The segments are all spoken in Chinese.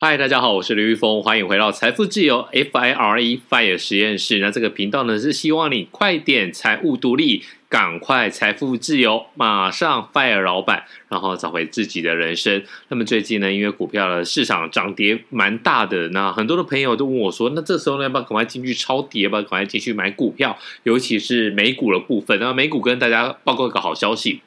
嗨，大家好，我是刘玉峰，欢迎回到财富自由 FIRE FIRE 实验室。那这个频道呢，是希望你快点财务独立，赶快财富自由，马上 FIRE 老板，然后找回自己的人生。那么最近呢，因为股票的市场涨跌蛮大的，那很多的朋友都问我说，那这时候呢，要不要赶快进去抄底，要不要赶快进去买股票，尤其是美股的部分。那美股跟大家报告一个好消息。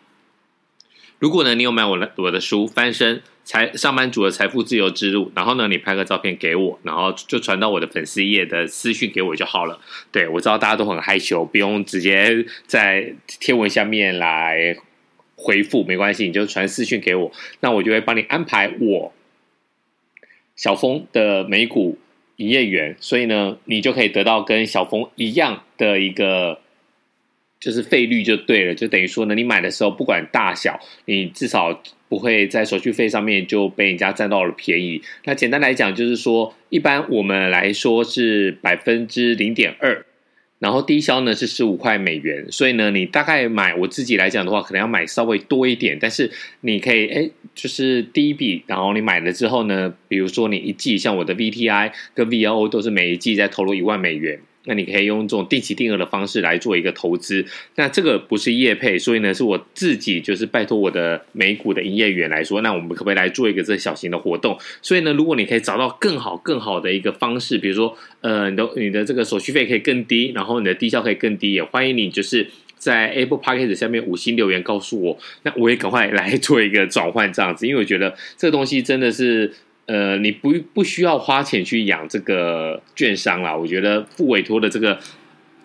如果呢，你有买我的我的书《翻身财上班族的财富自由之路》，然后呢，你拍个照片给我，然后就传到我的粉丝页的私讯给我就好了。对，我知道大家都很害羞，不用直接在贴文下面来回复，没关系，你就传私讯给我，那我就会帮你安排我小峰的美股营业员，所以呢，你就可以得到跟小峰一样的一个。就是费率就对了，就等于说呢，你买的时候不管大小，你至少不会在手续费上面就被人家占到了便宜。那简单来讲，就是说，一般我们来说是百分之零点二，然后低消呢是十五块美元。所以呢，你大概买我自己来讲的话，可能要买稍微多一点，但是你可以哎，就是第一笔，然后你买了之后呢，比如说你一季，像我的 VTI 跟 VLO 都是每一季在投入一万美元。那你可以用这种定期定额的方式来做一个投资。那这个不是业配，所以呢是我自己就是拜托我的美股的营业员来说，那我们可不可以来做一个这小型的活动？所以呢，如果你可以找到更好更好的一个方式，比如说呃，你的你的这个手续费可以更低，然后你的低效可以更低，也欢迎你就是在 Apple Podcast 下面五星留言告诉我，那我也赶快来做一个转换这样子，因为我觉得这个东西真的是。呃，你不不需要花钱去养这个券商啦。我觉得付委托的这个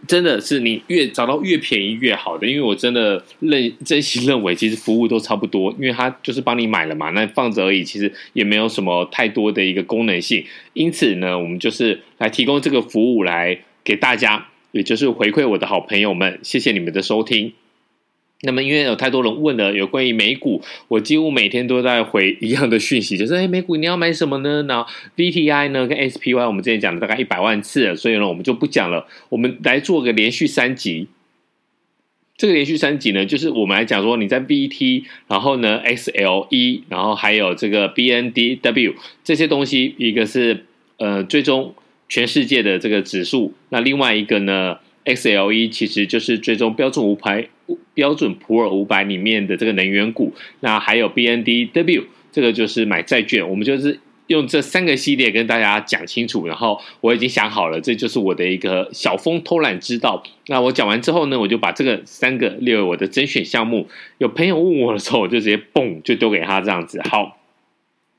真的是你越找到越便宜越好的，因为我真的认真心认为，其实服务都差不多，因为他就是帮你买了嘛，那放着而已，其实也没有什么太多的一个功能性。因此呢，我们就是来提供这个服务来给大家，也就是回馈我的好朋友们，谢谢你们的收听。那么，因为有太多人问了有关于美股，我几乎每天都在回一样的讯息，就是哎，美股你要买什么呢？那 VTI 呢跟 SPY 我们之前讲了大概一百万次了，所以呢，我们就不讲了。我们来做个连续三集。这个连续三集呢，就是我们来讲说你在 VT，然后呢 XLE，然后还有这个 BNDW 这些东西，一个是呃追踪全世界的这个指数，那另外一个呢 XLE 其实就是追踪标准五排。标准普尔五百里面的这个能源股，那还有 BNDW，这个就是买债券。我们就是用这三个系列跟大家讲清楚，然后我已经想好了，这就是我的一个小峰偷懒之道。那我讲完之后呢，我就把这个三个列为我的甄选项目。有朋友问我的时候，我就直接嘣就丢给他这样子。好。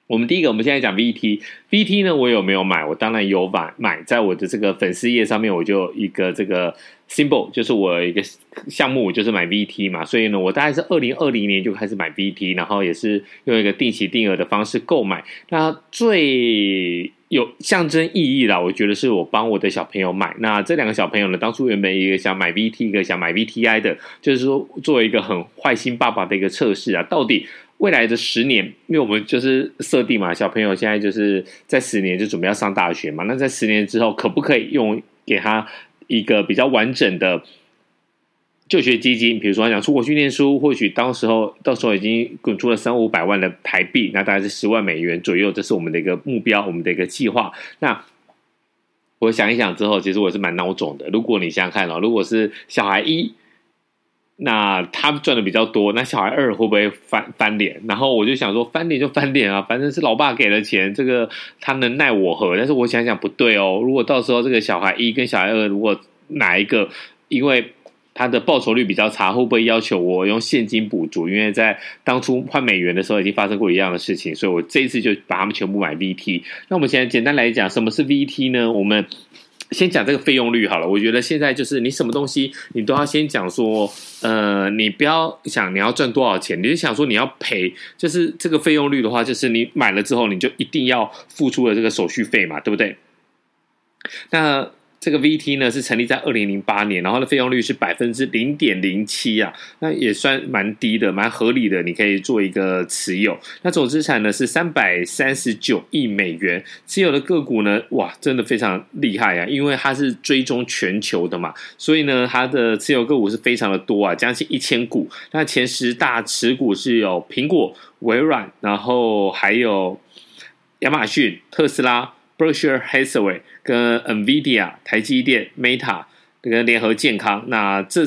我们第一个，我们现在讲 VT，VT 呢，我有没有买？我当然有买，买在我的这个粉丝页上面，我就一个这个 symbol，就是我一个项目，就是买 VT 嘛。所以呢，我大概是二零二零年就开始买 VT，然后也是用一个定期定额的方式购买。那最有象征意义啦，我觉得是我帮我的小朋友买。那这两个小朋友呢，当初原本一个想买 VT，一个想买 VTI 的，就是说作为一个很坏心爸爸的一个测试啊，到底。未来的十年，因为我们就是设定嘛，小朋友现在就是在十年就准备要上大学嘛。那在十年之后，可不可以用给他一个比较完整的就学基金？比如说他想出国去念书，或许当时候到时候已经滚出了三五百万的台币，那大概是十万美元左右，这是我们的一个目标，我们的一个计划。那我想一想之后，其实我是蛮孬种的。如果你想想看哦，如果是小孩一。那他赚的比较多，那小孩二会不会翻翻脸？然后我就想说，翻脸就翻脸啊，反正是老爸给了钱，这个他能奈我何？但是我想想不对哦，如果到时候这个小孩一跟小孩二，如果哪一个因为他的报酬率比较差，会不会要求我用现金补足？因为在当初换美元的时候已经发生过一样的事情，所以我这一次就把他们全部买 VT。那我们现在简单来讲，什么是 VT 呢？我们先讲这个费用率好了，我觉得现在就是你什么东西你都要先讲说，呃，你不要想你要赚多少钱，你就想说你要赔，就是这个费用率的话，就是你买了之后你就一定要付出了这个手续费嘛，对不对？那。这个 VT 呢是成立在二零零八年，然后的费用率是百分之零点零七啊，那也算蛮低的，蛮合理的。你可以做一个持有。那总资产呢是三百三十九亿美元，持有的个股呢，哇，真的非常厉害啊！因为它是追踪全球的嘛，所以呢，它的持有个股是非常的多啊，将近一千股。那前十大持股是有苹果、微软，然后还有。亚马逊、特斯拉、Berkshire Hathaway 跟 NVIDIA、台积电、Meta 跟联合健康，那这。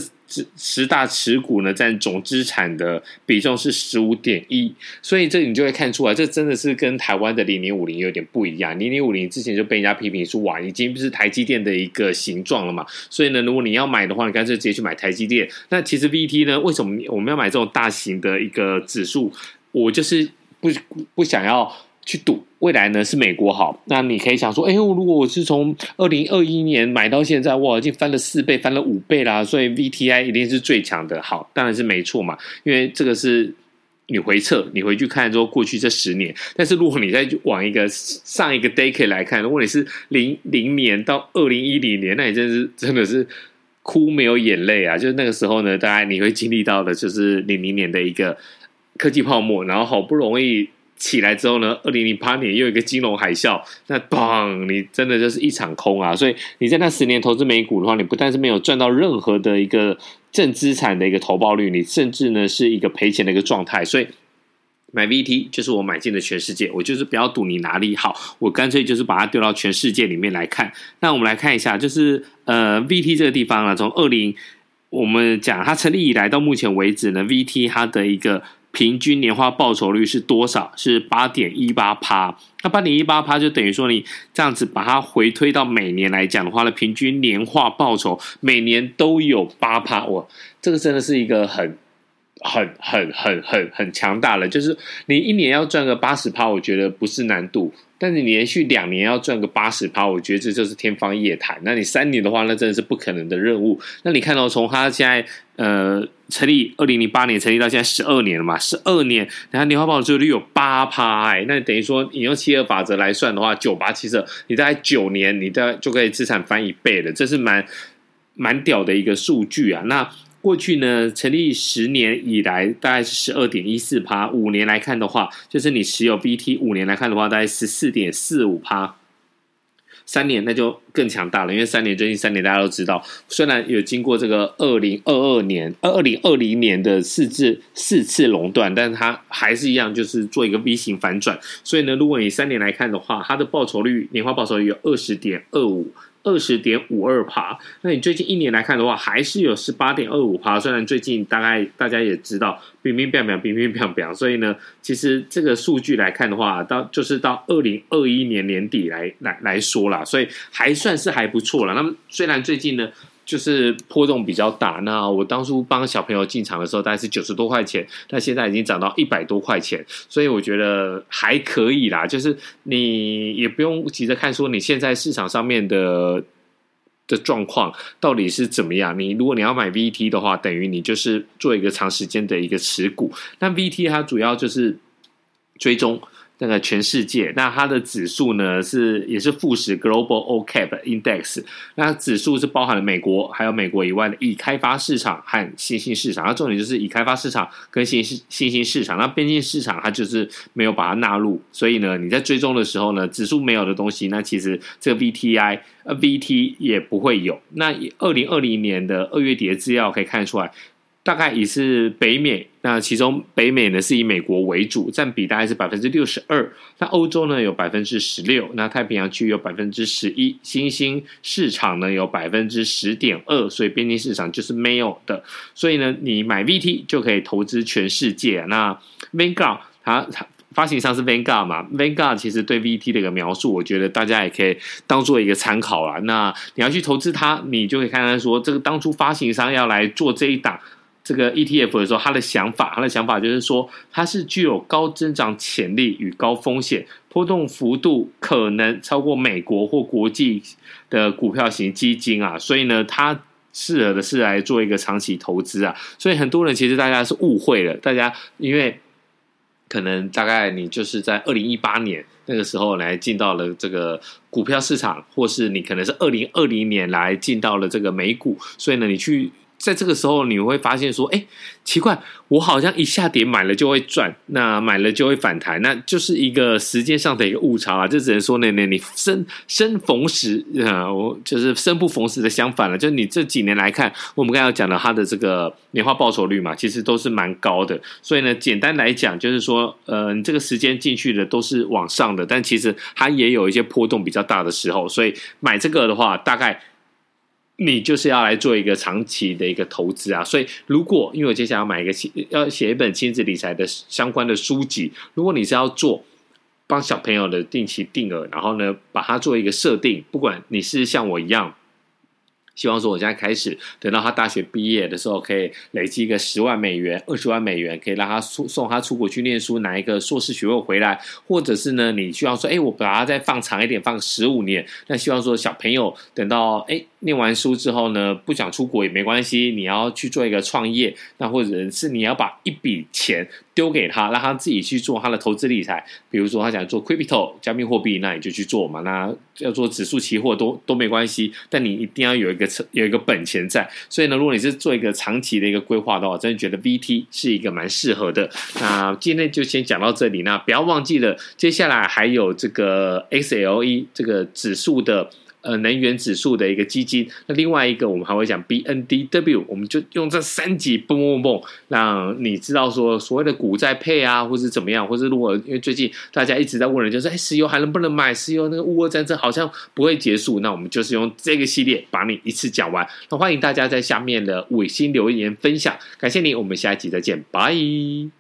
十大持股呢，占总资产的比重是十五点一，所以这你就会看出来，这真的是跟台湾的零零五零有点不一样。零零五零之前就被人家批评说，哇，已经不是台积电的一个形状了嘛。所以呢，如果你要买的话，你干脆直接去买台积电。那其实 VT 呢，为什么我们要买这种大型的一个指数？我就是不不想要。去赌未来呢是美国好，那你可以想说，哎我，如果我是从二零二一年买到现在，哇，已经翻了四倍，翻了五倍啦，所以 VTI 一定是最强的。好，当然是没错嘛，因为这个是你回测，你回去看之后过去这十年。但是如果你再往一个上一个 decade 来看，如果你是零零年到二零一零年，那你真是真的是哭没有眼泪啊！就是那个时候呢，大概你会经历到的就是零零年的一个科技泡沫，然后好不容易。起来之后呢，二零零八年又一个金融海啸，那砰，你真的就是一场空啊！所以你在那十年投资美股的话，你不但是没有赚到任何的一个正资产的一个投报率，你甚至呢是一个赔钱的一个状态。所以买 VT 就是我买进的全世界，我就是不要赌你哪里好，我干脆就是把它丢到全世界里面来看。那我们来看一下，就是呃 VT 这个地方啊，从二零我们讲它成立以来到目前为止呢，VT 它的一个。平均年化报酬率是多少？是八点一八趴。那八点一八趴就等于说，你这样子把它回推到每年来讲的话呢，平均年化报酬每年都有八趴。哇，这个真的是一个很、很、很、很、很、很强大的。就是你一年要赚个八十趴，我觉得不是难度。但是你连续两年要赚个八十趴，我觉得这就是天方夜谭。那你三年的话，那真的是不可能的任务。那你看到从他现在呃成立二零零八年成立到现在十二年了嘛？十二年，然后年化报酬率有八趴，哎，那等于说你用七二法则来算的话，九八七十二，你大概九年，你大概就可以资产翻一倍了，这是蛮蛮屌的一个数据啊。那过去呢，成立十年以来大概是十二点一四趴，五年来看的话，就是你持有 BT 五年来看的话，大概十四点四五趴。三年那就更强大了，因为三年最近三年大家都知道，虽然有经过这个二零二二年、二零二零年的四次四次垄断，但是它还是一样，就是做一个 V 型反转。所以呢，如果你三年来看的话，它的报酬率年化报酬率有二十点二五。二十点五二趴，那你最近一年来看的话，还是有十八点二五趴。虽然最近大概大家也知道，冰冰变变，冰冰变变，所以呢，其实这个数据来看的话，到就是到二零二一年年底来来来说啦，所以还算是还不错了。那么虽然最近呢。就是波动比较大。那我当初帮小朋友进场的时候，大概是九十多块钱，但现在已经涨到一百多块钱，所以我觉得还可以啦。就是你也不用急着看说你现在市场上面的的状况到底是怎么样。你如果你要买 VT 的话，等于你就是做一个长时间的一个持股。那 VT 它主要就是追踪。那个全世界，那它的指数呢是也是富时 Global All Cap Index，那指数是包含了美国还有美国以外的已开发市场和新兴市场，那重点就是已开发市场跟新兴新兴市场，那边境市场它就是没有把它纳入，所以呢你在追踪的时候呢，指数没有的东西，那其实这个 VTI 呃 VT 也不会有。那二零二零年的二月底的资料可以看出来。大概也是北美，那其中北美呢是以美国为主，占比大概是百分之六十二。那欧洲呢有百分之十六，那太平洋区有百分之十一，新兴市场呢有百分之十点二，所以边境市场就是没有的。所以呢，你买 VT 就可以投资全世界。那 Vanguard 它它发行商是 Vanguard 嘛？Vanguard 其实对 VT 的一个描述，我觉得大家也可以当做一个参考啦。那你要去投资它，你就可以看看说，这个当初发行商要来做这一档。这个 ETF 的时候，他的想法，他的想法就是说，它是具有高增长潜力与高风险，波动幅度可能超过美国或国际的股票型基金啊，所以呢，它适合的是来做一个长期投资啊。所以很多人其实大家是误会了，大家因为可能大概你就是在二零一八年那个时候来进到了这个股票市场，或是你可能是二零二零年来进到了这个美股，所以呢，你去。在这个时候，你会发现说，哎，奇怪，我好像一下跌买了就会赚，那买了就会反弹，那就是一个时间上的一个误差啊。就只能说，那那你生生逢时啊，我就是生不逢时的相反了。就是你这几年来看，我们刚才讲的它的这个年化报酬率嘛，其实都是蛮高的。所以呢，简单来讲，就是说，呃，你这个时间进去的都是往上的，但其实它也有一些波动比较大的时候。所以买这个的话，大概。你就是要来做一个长期的一个投资啊，所以如果因为我接下来要买一个要写一本亲子理财的相关的书籍，如果你是要做帮小朋友的定期定额，然后呢把它做一个设定，不管你是像我一样。希望说，我现在开始，等到他大学毕业的时候，可以累积一个十万美元、二十万美元，可以让他送送他出国去念书，拿一个硕士学位回来，或者是呢，你希望说，哎，我把它再放长一点，放十五年。那希望说，小朋友等到哎念完书之后呢，不想出国也没关系，你要去做一个创业，那或者是你要把一笔钱丢给他，让他自己去做他的投资理财。比如说他想做 crypto 加密货币，那你就去做嘛。那要做指数期货都都没关系，但你一定要有一个。有一个本钱在，所以呢，如果你是做一个长期的一个规划的话，真的觉得 VT 是一个蛮适合的。那今天就先讲到这里，那不要忘记了，接下来还有这个 XLE 这个指数的。呃，能源指数的一个基金，那另外一个我们还会讲 BNDW，我们就用这三集蹦蹦蹦，让你知道说所谓的股债配啊，或是怎么样，或是如果因为最近大家一直在问人，就是哎，石油还能不能买？石油那个乌俄战争好像不会结束，那我们就是用这个系列把你一次讲完。那欢迎大家在下面的五星留言分享，感谢你，我们下一集再见，拜。